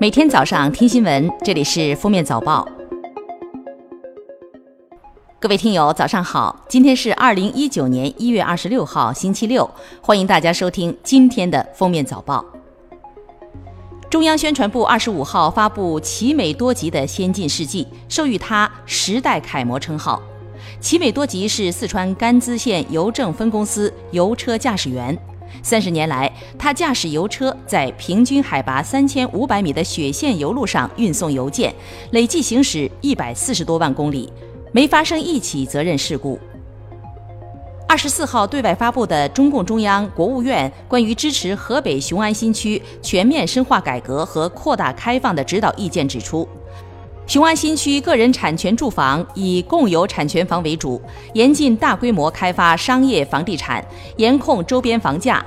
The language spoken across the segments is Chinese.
每天早上听新闻，这里是《封面早报》。各位听友，早上好！今天是二零一九年一月二十六号，星期六，欢迎大家收听今天的《封面早报》。中央宣传部二十五号发布奇美多吉的先进事迹，授予他“时代楷模”称号。奇美多吉是四川甘孜县邮政分公司油车驾驶员。三十年来，他驾驶油车在平均海拔三千五百米的雪线油路上运送邮件，累计行驶一百四十多万公里，没发生一起责任事故。二十四号对外发布的中共中央、国务院关于支持河北雄安新区全面深化改革和扩大开放的指导意见指出。雄安新区个人产权住房以共有产权房为主，严禁大规模开发商业房地产，严控周边房价，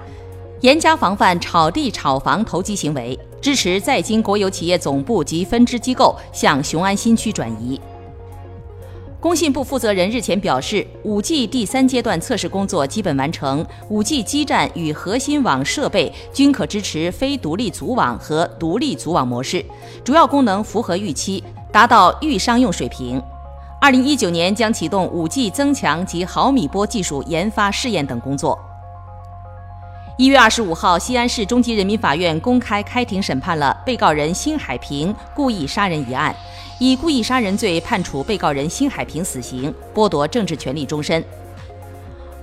严加防范炒地炒房投机行为，支持在京国有企业总部及分支机构向雄安新区转移。工信部负责人日前表示，5G 第三阶段测试工作基本完成，5G 基站与核心网设备均可支持非独立组网和独立组网模式，主要功能符合预期。达到预商用水平。二零一九年将启动五 G 增强及毫米波技术研发试验等工作。一月二十五号，西安市中级人民法院公开开庭审判了被告人辛海平故意杀人一案，以故意杀人罪判处被告人辛海平死刑，剥夺政治权利终身。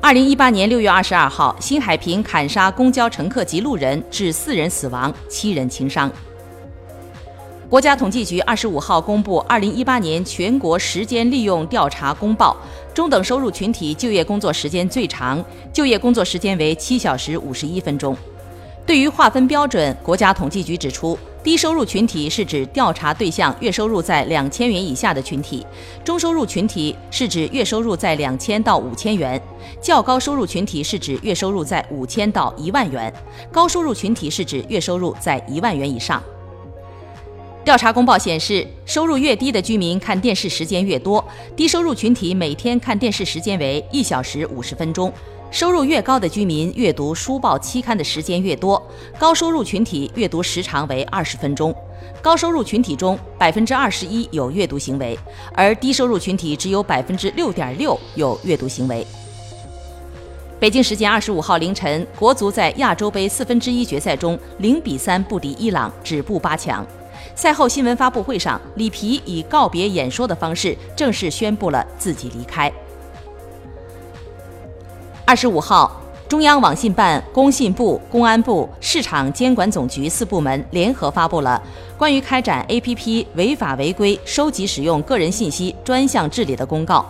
二零一八年六月二十二号，辛海平砍杀公交乘客及路人，致四人死亡，七人轻伤。国家统计局二十五号公布二零一八年全国时间利用调查公报，中等收入群体就业工作时间最长，就业工作时间为七小时五十一分钟。对于划分标准，国家统计局指出，低收入群体是指调查对象月收入在两千元以下的群体，中收入群体是指月收入在两千到五千元，较高收入群体是指月收入在五千到一万元，高收入群体是指月收入在一万元以上。调查公报显示，收入越低的居民看电视时间越多，低收入群体每天看电视时间为一小时五十分钟；收入越高的居民阅读书报期刊的时间越多，高收入群体阅读时长为二十分钟。高收入群体中百分之二十一有阅读行为，而低收入群体只有百分之六点六有阅读行为。北京时间二十五号凌晨，国足在亚洲杯四分之一决赛中零比三不敌伊朗，止步八强。赛后新闻发布会上，里皮以告别演说的方式正式宣布了自己离开。二十五号，中央网信办、工信部、公安部、市场监管总局四部门联合发布了关于开展 APP 违法违规收集使用个人信息专项治理的公告。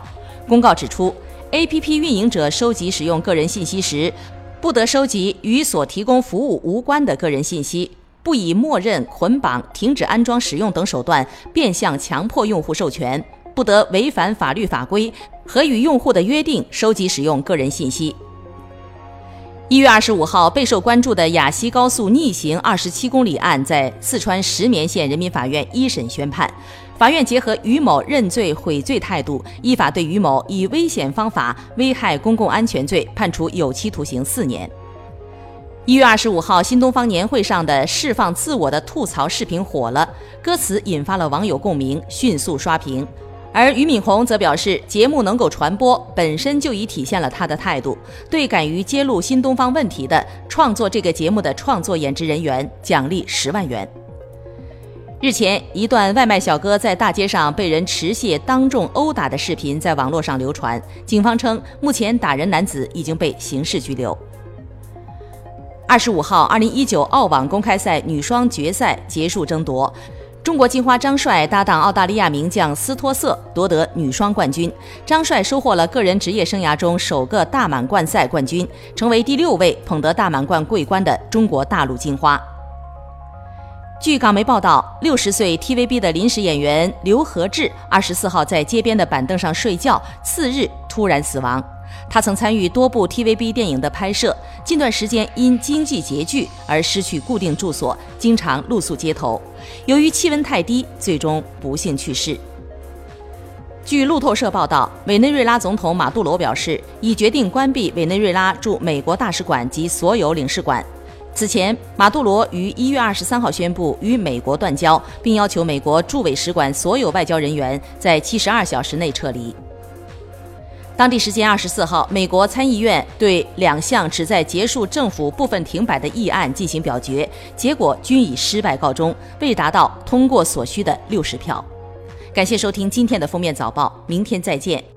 公告指出，APP 运营者收集使用个人信息时，不得收集与所提供服务无关的个人信息。不以默认、捆绑、停止安装、使用等手段变相强迫用户授权，不得违反法律法规和与用户的约定收集使用个人信息。一月二十五号，备受关注的雅西高速逆行二十七公里案在四川石棉县人民法院一审宣判，法院结合于某认罪悔罪态度，依法对于某以危险方法危害公共安全罪判处有期徒刑四年。一月二十五号，新东方年会上的释放自我的吐槽视频火了，歌词引发了网友共鸣，迅速刷屏。而俞敏洪则表示，节目能够传播，本身就已体现了他的态度，对敢于揭露新东方问题的创作这个节目的创作演职人员奖励十万元。日前，一段外卖小哥在大街上被人持械当众殴打的视频在网络上流传，警方称，目前打人男子已经被刑事拘留。二十五号，二零一九澳网公开赛女双决赛结束争夺，中国金花张帅搭档澳大利亚名将斯托瑟夺得女双冠军。张帅收获了个人职业生涯中首个大满贯赛冠军，成为第六位捧得大满贯桂冠的中国大陆金花。据港媒报道，六十岁 TVB 的临时演员刘和志二十四号在街边的板凳上睡觉，次日突然死亡。他曾参与多部 TVB 电影的拍摄，近段时间因经济拮据而失去固定住所，经常露宿街头。由于气温太低，最终不幸去世。据路透社报道，委内瑞拉总统马杜罗表示，已决定关闭委内瑞拉驻美国大使馆及所有领事馆。此前，马杜罗于一月二十三号宣布与美国断交，并要求美国驻美使馆所有外交人员在七十二小时内撤离。当地时间二十四号，美国参议院对两项旨在结束政府部分停摆的议案进行表决，结果均以失败告终，未达到通过所需的六十票。感谢收听今天的封面早报，明天再见。